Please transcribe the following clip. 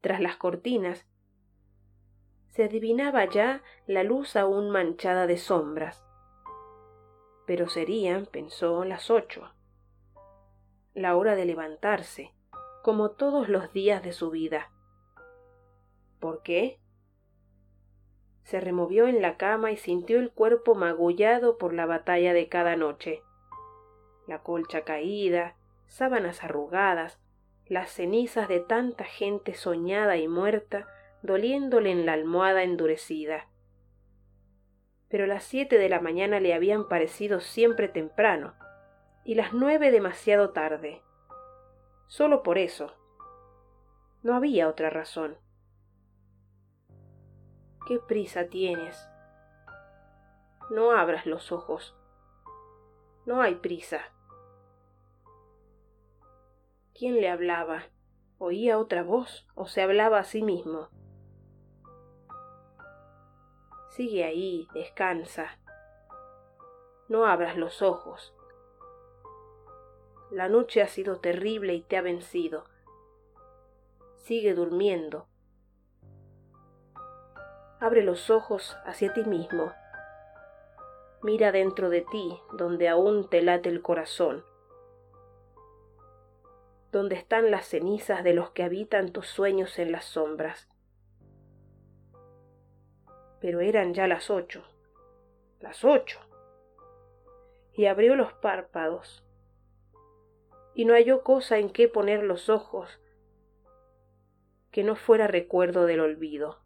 tras las cortinas, se adivinaba ya la luz aún manchada de sombras. Pero serían, pensó, las ocho. La hora de levantarse, como todos los días de su vida. ¿Por qué? Se removió en la cama y sintió el cuerpo magullado por la batalla de cada noche. La colcha caída, sábanas arrugadas, las cenizas de tanta gente soñada y muerta doliéndole en la almohada endurecida. Pero las siete de la mañana le habían parecido siempre temprano, y las nueve demasiado tarde. Solo por eso. No había otra razón. ¿Qué prisa tienes? No abras los ojos. No hay prisa. ¿Quién le hablaba? ¿Oía otra voz o se hablaba a sí mismo? Sigue ahí, descansa. No abras los ojos. La noche ha sido terrible y te ha vencido. Sigue durmiendo. Abre los ojos hacia ti mismo. Mira dentro de ti, donde aún te late el corazón, donde están las cenizas de los que habitan tus sueños en las sombras pero eran ya las ocho. Las ocho. Y abrió los párpados. Y no halló cosa en qué poner los ojos que no fuera recuerdo del olvido.